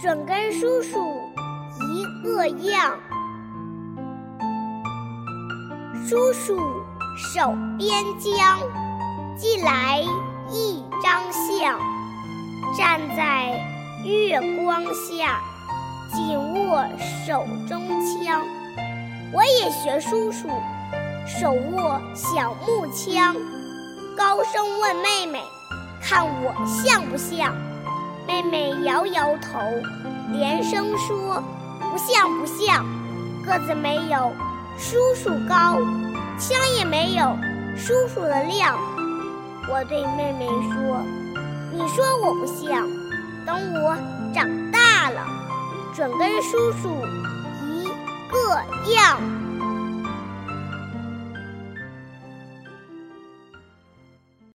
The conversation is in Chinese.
准跟叔叔一个样。叔叔手边将，寄来一张相，站在月光下，紧握手中枪。我也学叔叔，手握小木枪，高声问妹妹：“看我像不像？”妹妹摇摇头，连声说：“不像，不像，个子没有叔叔高，枪也没有叔叔的亮。”我对妹妹说：“你说我不像，等我长大了，准跟叔叔。”一个样。